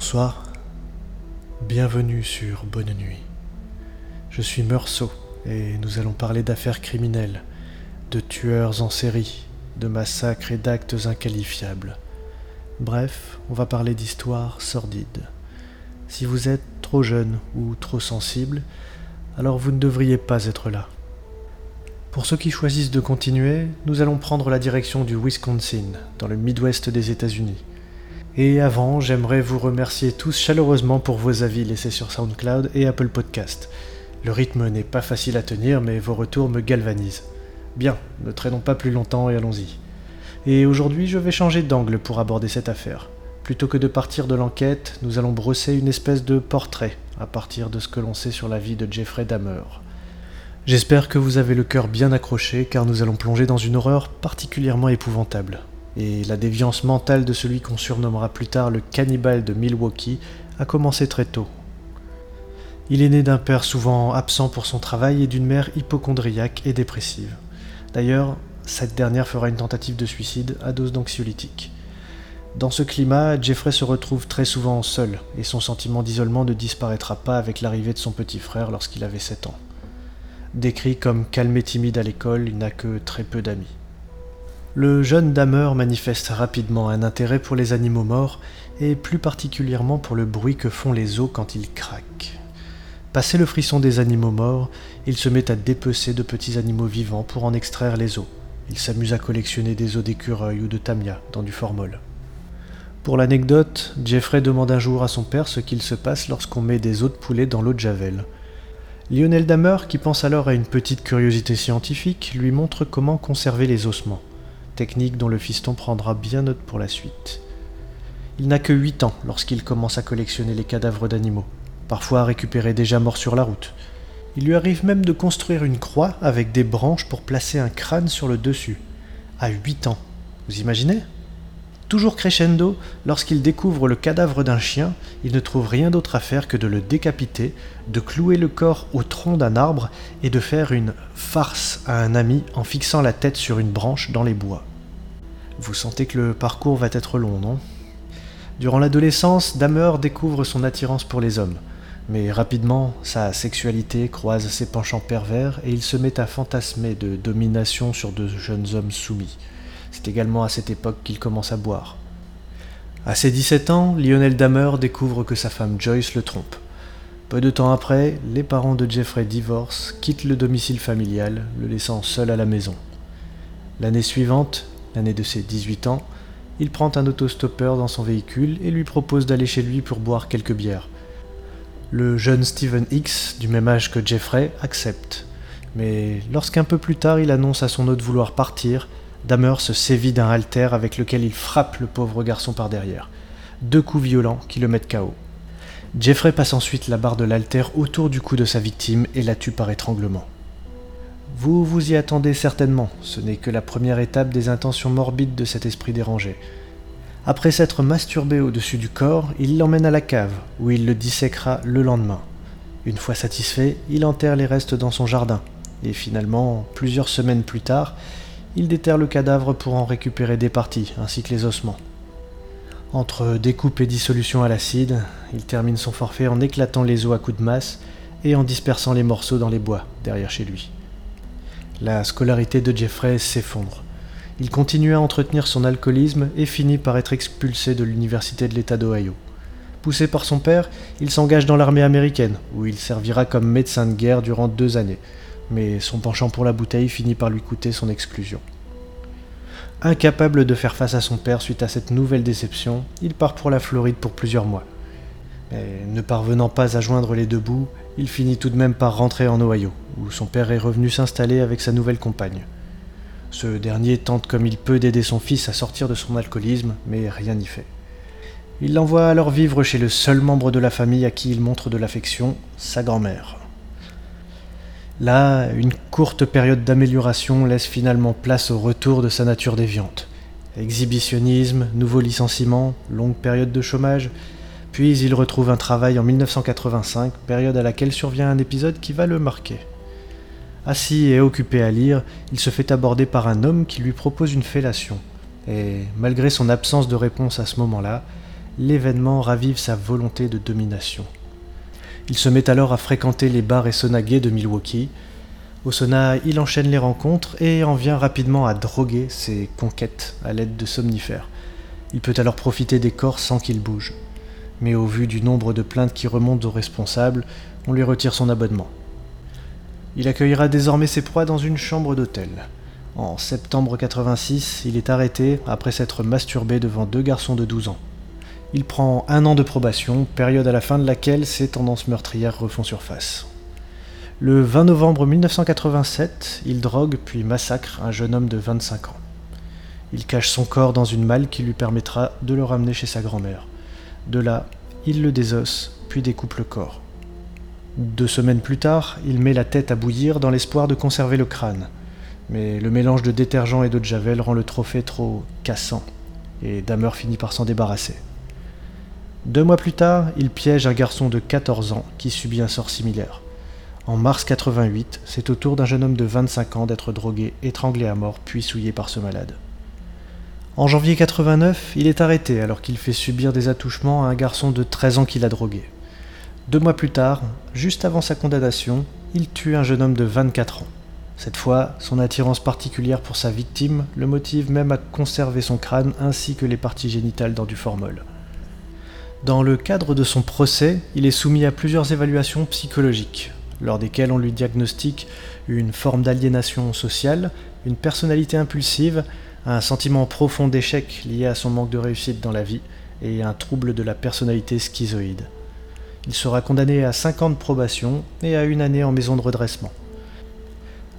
Bonsoir, bienvenue sur Bonne Nuit. Je suis Meursault et nous allons parler d'affaires criminelles, de tueurs en série, de massacres et d'actes inqualifiables. Bref, on va parler d'histoires sordides. Si vous êtes trop jeune ou trop sensible, alors vous ne devriez pas être là. Pour ceux qui choisissent de continuer, nous allons prendre la direction du Wisconsin, dans le Midwest des États-Unis. Et avant, j'aimerais vous remercier tous chaleureusement pour vos avis laissés sur SoundCloud et Apple Podcast. Le rythme n'est pas facile à tenir, mais vos retours me galvanisent. Bien, ne traînons pas plus longtemps et allons-y. Et aujourd'hui, je vais changer d'angle pour aborder cette affaire. Plutôt que de partir de l'enquête, nous allons brosser une espèce de portrait à partir de ce que l'on sait sur la vie de Jeffrey Dahmer. J'espère que vous avez le cœur bien accroché car nous allons plonger dans une horreur particulièrement épouvantable et la déviance mentale de celui qu'on surnommera plus tard le cannibale de Milwaukee a commencé très tôt. Il est né d'un père souvent absent pour son travail et d'une mère hypochondriaque et dépressive. D'ailleurs, cette dernière fera une tentative de suicide à dose d'anxiolytique. Dans ce climat, Jeffrey se retrouve très souvent seul, et son sentiment d'isolement ne disparaîtra pas avec l'arrivée de son petit frère lorsqu'il avait 7 ans. Décrit comme calme et timide à l'école, il n'a que très peu d'amis. Le jeune Damer manifeste rapidement un intérêt pour les animaux morts et plus particulièrement pour le bruit que font les os quand ils craquent. Passé le frisson des animaux morts, il se met à dépecer de petits animaux vivants pour en extraire les os. Il s'amuse à collectionner des os d'écureuil ou de tamia dans du formol. Pour l'anecdote, Jeffrey demande un jour à son père ce qu'il se passe lorsqu'on met des os de poulet dans l'eau de Javel. Lionel Damer, qui pense alors à une petite curiosité scientifique, lui montre comment conserver les ossements technique dont le fiston prendra bien note pour la suite. Il n'a que 8 ans lorsqu'il commence à collectionner les cadavres d'animaux, parfois récupérés déjà morts sur la route. Il lui arrive même de construire une croix avec des branches pour placer un crâne sur le dessus. À 8 ans, vous imaginez? Toujours crescendo, lorsqu'il découvre le cadavre d'un chien, il ne trouve rien d'autre à faire que de le décapiter, de clouer le corps au tronc d'un arbre et de faire une farce à un ami en fixant la tête sur une branche dans les bois. Vous sentez que le parcours va être long, non? Durant l'adolescence, Damer découvre son attirance pour les hommes. Mais rapidement, sa sexualité croise ses penchants pervers et il se met à fantasmer de domination sur de jeunes hommes soumis. C'est également à cette époque qu'il commence à boire. À ses 17 ans, Lionel Damer découvre que sa femme Joyce le trompe. Peu de temps après, les parents de Jeffrey divorcent, quittent le domicile familial, le laissant seul à la maison. L'année suivante, l'année de ses 18 ans, il prend un autostoppeur dans son véhicule et lui propose d'aller chez lui pour boire quelques bières. Le jeune Stephen X, du même âge que Jeffrey, accepte. Mais lorsqu'un peu plus tard il annonce à son hôte vouloir partir, Damer se sévit d'un haltère avec lequel il frappe le pauvre garçon par derrière. Deux coups violents qui le mettent KO. Jeffrey passe ensuite la barre de l'haltère autour du cou de sa victime et la tue par étranglement. Vous vous y attendez certainement, ce n'est que la première étape des intentions morbides de cet esprit dérangé. Après s'être masturbé au-dessus du corps, il l'emmène à la cave, où il le disséquera le lendemain. Une fois satisfait, il enterre les restes dans son jardin, et finalement, plusieurs semaines plus tard, il déterre le cadavre pour en récupérer des parties, ainsi que les ossements. Entre découpe et dissolution à l'acide, il termine son forfait en éclatant les os à coups de masse et en dispersant les morceaux dans les bois derrière chez lui. La scolarité de Jeffrey s'effondre. Il continue à entretenir son alcoolisme et finit par être expulsé de l'université de l'État d'Ohio. Poussé par son père, il s'engage dans l'armée américaine, où il servira comme médecin de guerre durant deux années, mais son penchant pour la bouteille finit par lui coûter son exclusion. Incapable de faire face à son père suite à cette nouvelle déception, il part pour la Floride pour plusieurs mois. Mais ne parvenant pas à joindre les deux bouts, il finit tout de même par rentrer en Ohio, où son père est revenu s'installer avec sa nouvelle compagne. Ce dernier tente comme il peut d'aider son fils à sortir de son alcoolisme, mais rien n'y fait. Il l'envoie alors vivre chez le seul membre de la famille à qui il montre de l'affection, sa grand-mère. Là, une courte période d'amélioration laisse finalement place au retour de sa nature déviante. Exhibitionnisme, nouveau licenciement, longue période de chômage, puis il retrouve un travail en 1985, période à laquelle survient un épisode qui va le marquer. Assis et occupé à lire, il se fait aborder par un homme qui lui propose une fellation. Et malgré son absence de réponse à ce moment-là, l'événement ravive sa volonté de domination. Il se met alors à fréquenter les bars et gays de Milwaukee. Au sauna, il enchaîne les rencontres et en vient rapidement à droguer ses conquêtes à l'aide de somnifères. Il peut alors profiter des corps sans qu'ils bougent. Mais au vu du nombre de plaintes qui remontent aux responsables, on lui retire son abonnement. Il accueillera désormais ses proies dans une chambre d'hôtel. En septembre 86, il est arrêté après s'être masturbé devant deux garçons de 12 ans. Il prend un an de probation, période à la fin de laquelle ses tendances meurtrières refont surface. Le 20 novembre 1987, il drogue puis massacre un jeune homme de 25 ans. Il cache son corps dans une malle qui lui permettra de le ramener chez sa grand-mère. De là, il le désosse, puis découpe le corps. Deux semaines plus tard, il met la tête à bouillir dans l'espoir de conserver le crâne mais le mélange de détergent et d'eau de javel rend le trophée trop cassant, et Damer finit par s'en débarrasser. Deux mois plus tard, il piège un garçon de 14 ans qui subit un sort similaire. En mars 88, c'est au tour d'un jeune homme de 25 ans d'être drogué, étranglé à mort, puis souillé par ce malade. En janvier 89, il est arrêté alors qu'il fait subir des attouchements à un garçon de 13 ans qu'il a drogué. Deux mois plus tard, juste avant sa condamnation, il tue un jeune homme de 24 ans. Cette fois, son attirance particulière pour sa victime le motive même à conserver son crâne ainsi que les parties génitales dans du formol. Dans le cadre de son procès, il est soumis à plusieurs évaluations psychologiques, lors desquelles on lui diagnostique une forme d'aliénation sociale, une personnalité impulsive, un sentiment profond d'échec lié à son manque de réussite dans la vie et un trouble de la personnalité schizoïde. Il sera condamné à 5 ans de probation et à une année en maison de redressement.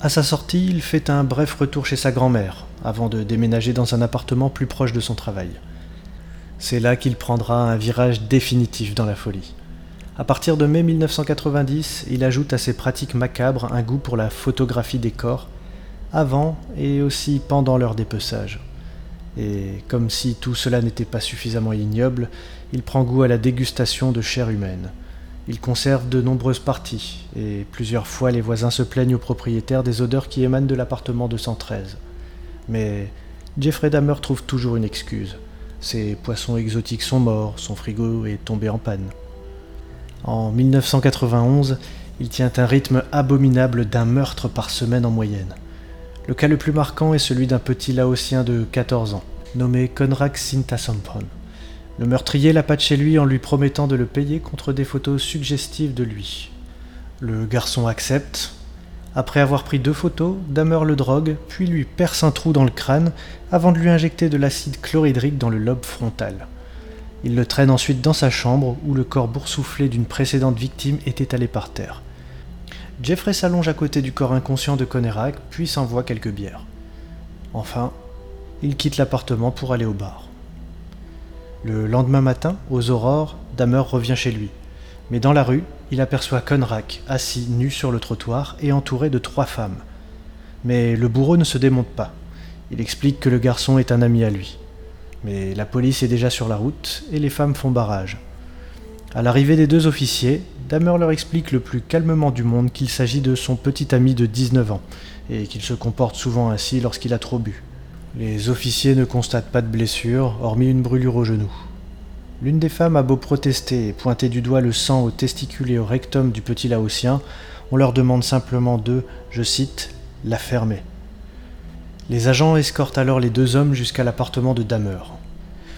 À sa sortie, il fait un bref retour chez sa grand-mère, avant de déménager dans un appartement plus proche de son travail. C'est là qu'il prendra un virage définitif dans la folie. À partir de mai 1990, il ajoute à ses pratiques macabres un goût pour la photographie des corps, avant et aussi pendant leur dépeçage. Et comme si tout cela n'était pas suffisamment ignoble, il prend goût à la dégustation de chair humaine. Il conserve de nombreuses parties, et plusieurs fois les voisins se plaignent aux propriétaires des odeurs qui émanent de l'appartement 213. Mais Jeffrey Dahmer trouve toujours une excuse. Ses poissons exotiques sont morts, son frigo est tombé en panne. En 1991, il tient un rythme abominable d'un meurtre par semaine en moyenne. Le cas le plus marquant est celui d'un petit Laotien de 14 ans, nommé Konrak Sintasampon. Le meurtrier l'appâte chez lui en lui promettant de le payer contre des photos suggestives de lui. Le garçon accepte. Après avoir pris deux photos, Damer le drogue, puis lui perce un trou dans le crâne avant de lui injecter de l'acide chlorhydrique dans le lobe frontal. Il le traîne ensuite dans sa chambre où le corps boursouflé d'une précédente victime est étalé par terre. Jeffrey s'allonge à côté du corps inconscient de Conérac, puis s'envoie quelques bières. Enfin, il quitte l'appartement pour aller au bar. Le lendemain matin, aux aurores, Damer revient chez lui. Mais dans la rue, il aperçoit Conrack, assis nu sur le trottoir et entouré de trois femmes. Mais le bourreau ne se démonte pas. Il explique que le garçon est un ami à lui. Mais la police est déjà sur la route et les femmes font barrage. À l'arrivée des deux officiers, Damer leur explique le plus calmement du monde qu'il s'agit de son petit ami de 19 ans et qu'il se comporte souvent ainsi lorsqu'il a trop bu. Les officiers ne constatent pas de blessure, hormis une brûlure au genou. L'une des femmes a beau protester et pointer du doigt le sang au testicule et au rectum du petit Laotien, on leur demande simplement de, je cite, la fermer. Les agents escortent alors les deux hommes jusqu'à l'appartement de Damer.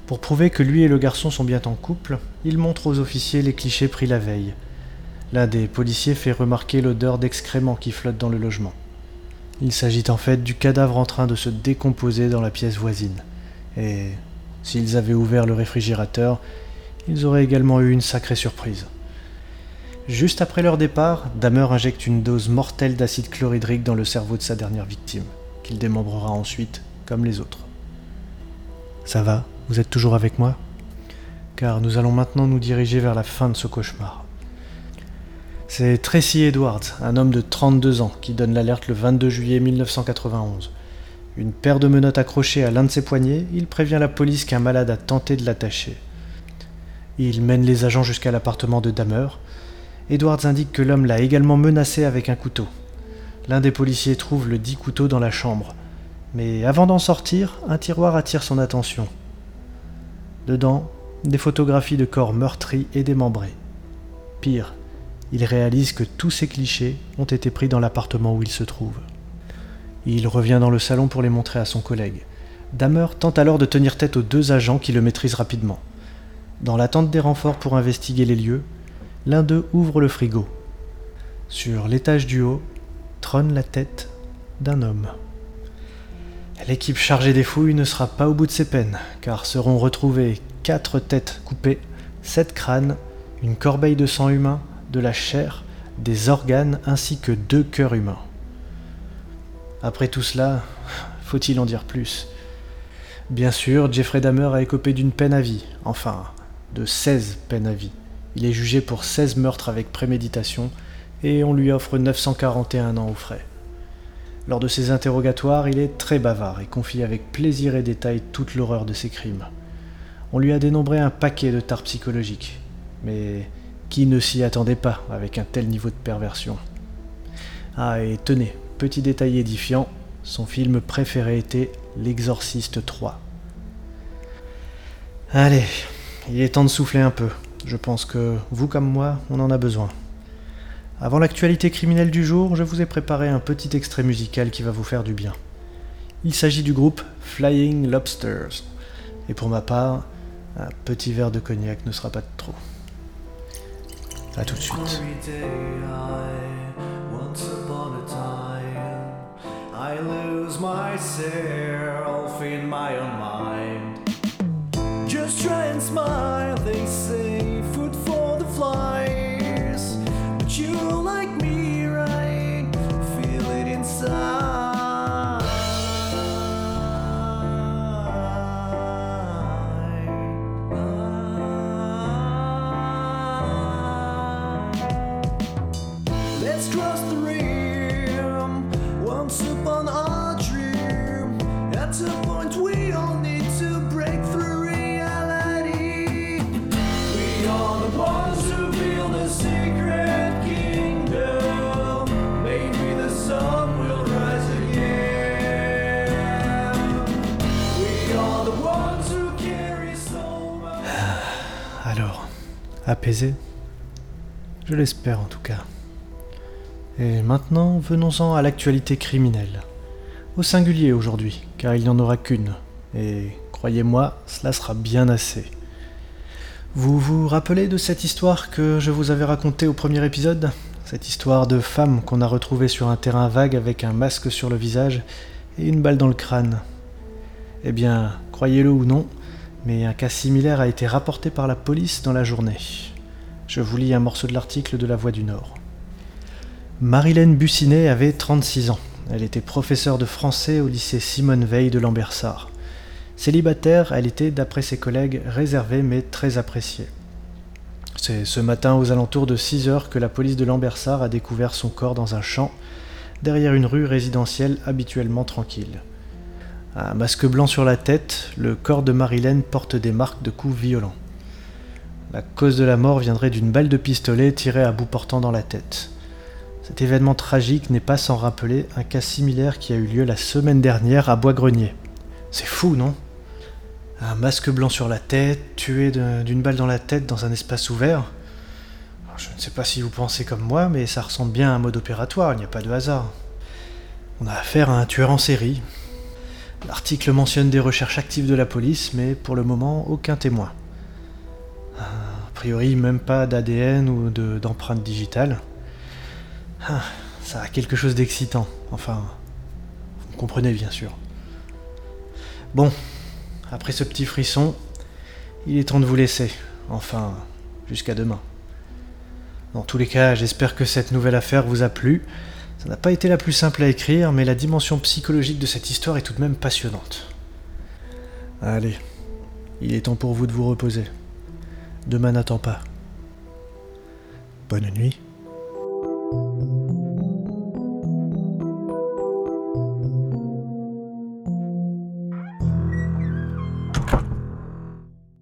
Pour prouver que lui et le garçon sont bien en couple, ils montrent aux officiers les clichés pris la veille. L'un des policiers fait remarquer l'odeur d'excréments qui flotte dans le logement. Il s'agit en fait du cadavre en train de se décomposer dans la pièce voisine. Et s'ils avaient ouvert le réfrigérateur, ils auraient également eu une sacrée surprise. Juste après leur départ, Damer injecte une dose mortelle d'acide chlorhydrique dans le cerveau de sa dernière victime, qu'il démembrera ensuite comme les autres. Ça va? Vous êtes toujours avec moi? Car nous allons maintenant nous diriger vers la fin de ce cauchemar. C'est Tracy Edwards, un homme de 32 ans, qui donne l'alerte le 22 juillet 1991. Une paire de menottes accrochées à l'un de ses poignets, il prévient la police qu'un malade a tenté de l'attacher. Il mène les agents jusqu'à l'appartement de Damer. Edwards indique que l'homme l'a également menacé avec un couteau. L'un des policiers trouve le dit couteau dans la chambre. Mais avant d'en sortir, un tiroir attire son attention. Dedans, des photographies de corps meurtris et démembrés. Pire, il réalise que tous ces clichés ont été pris dans l'appartement où il se trouve. Il revient dans le salon pour les montrer à son collègue. Damer tente alors de tenir tête aux deux agents qui le maîtrisent rapidement. Dans l'attente des renforts pour investiguer les lieux, l'un d'eux ouvre le frigo. Sur l'étage du haut trône la tête d'un homme. L'équipe chargée des fouilles ne sera pas au bout de ses peines, car seront retrouvées quatre têtes coupées, sept crânes, une corbeille de sang humain, de la chair, des organes ainsi que deux cœurs humains. Après tout cela, faut-il en dire plus? Bien sûr, Jeffrey Dahmer a écopé d'une peine à vie, enfin, de 16 peines à vie. Il est jugé pour 16 meurtres avec préméditation et on lui offre 941 ans aux frais. Lors de ses interrogatoires, il est très bavard et confie avec plaisir et détail toute l'horreur de ses crimes. On lui a dénombré un paquet de tares psychologiques, mais qui ne s'y attendait pas avec un tel niveau de perversion Ah, et tenez, petit détail édifiant, son film préféré était L'Exorciste 3. Allez, il est temps de souffler un peu. Je pense que vous comme moi, on en a besoin. Avant l'actualité criminelle du jour, je vous ai préparé un petit extrait musical qui va vous faire du bien. Il s'agit du groupe Flying Lobsters. Et pour ma part, un petit verre de cognac ne sera pas de trop. A tout de suite. Lose myself in my own mind. Just try and smile, they say, food for the flies. But you apaisé Je l'espère en tout cas. Et maintenant, venons-en à l'actualité criminelle. Au singulier aujourd'hui, car il n'y en aura qu'une. Et croyez-moi, cela sera bien assez. Vous vous rappelez de cette histoire que je vous avais racontée au premier épisode? Cette histoire de femme qu'on a retrouvée sur un terrain vague avec un masque sur le visage et une balle dans le crâne. Eh bien, croyez-le ou non, mais un cas similaire a été rapporté par la police dans la journée. Je vous lis un morceau de l'article de La Voix du Nord. Marilène Bussinet avait 36 ans. Elle était professeure de français au lycée Simone Veil de Lambersart. Célibataire, elle était, d'après ses collègues, réservée mais très appréciée. C'est ce matin aux alentours de 6 heures que la police de Lambersart a découvert son corps dans un champ, derrière une rue résidentielle habituellement tranquille. Un masque blanc sur la tête, le corps de Marilène porte des marques de coups violents. La cause de la mort viendrait d'une balle de pistolet tirée à bout portant dans la tête. Cet événement tragique n'est pas sans rappeler un cas similaire qui a eu lieu la semaine dernière à Bois-Grenier. C'est fou, non? Un masque blanc sur la tête, tué d'une balle dans la tête dans un espace ouvert? Je ne sais pas si vous pensez comme moi, mais ça ressemble bien à un mode opératoire, il n'y a pas de hasard. On a affaire à un tueur en série. L'article mentionne des recherches actives de la police, mais pour le moment, aucun témoin. A priori, même pas d'ADN ou d'empreinte digitale. Ah, ça a quelque chose d'excitant. Enfin, vous comprenez bien sûr. Bon, après ce petit frisson, il est temps de vous laisser. Enfin, jusqu'à demain. Dans tous les cas, j'espère que cette nouvelle affaire vous a plu. Ça n'a pas été la plus simple à écrire, mais la dimension psychologique de cette histoire est tout de même passionnante. Allez, il est temps pour vous de vous reposer. Demain n'attend pas. Bonne nuit.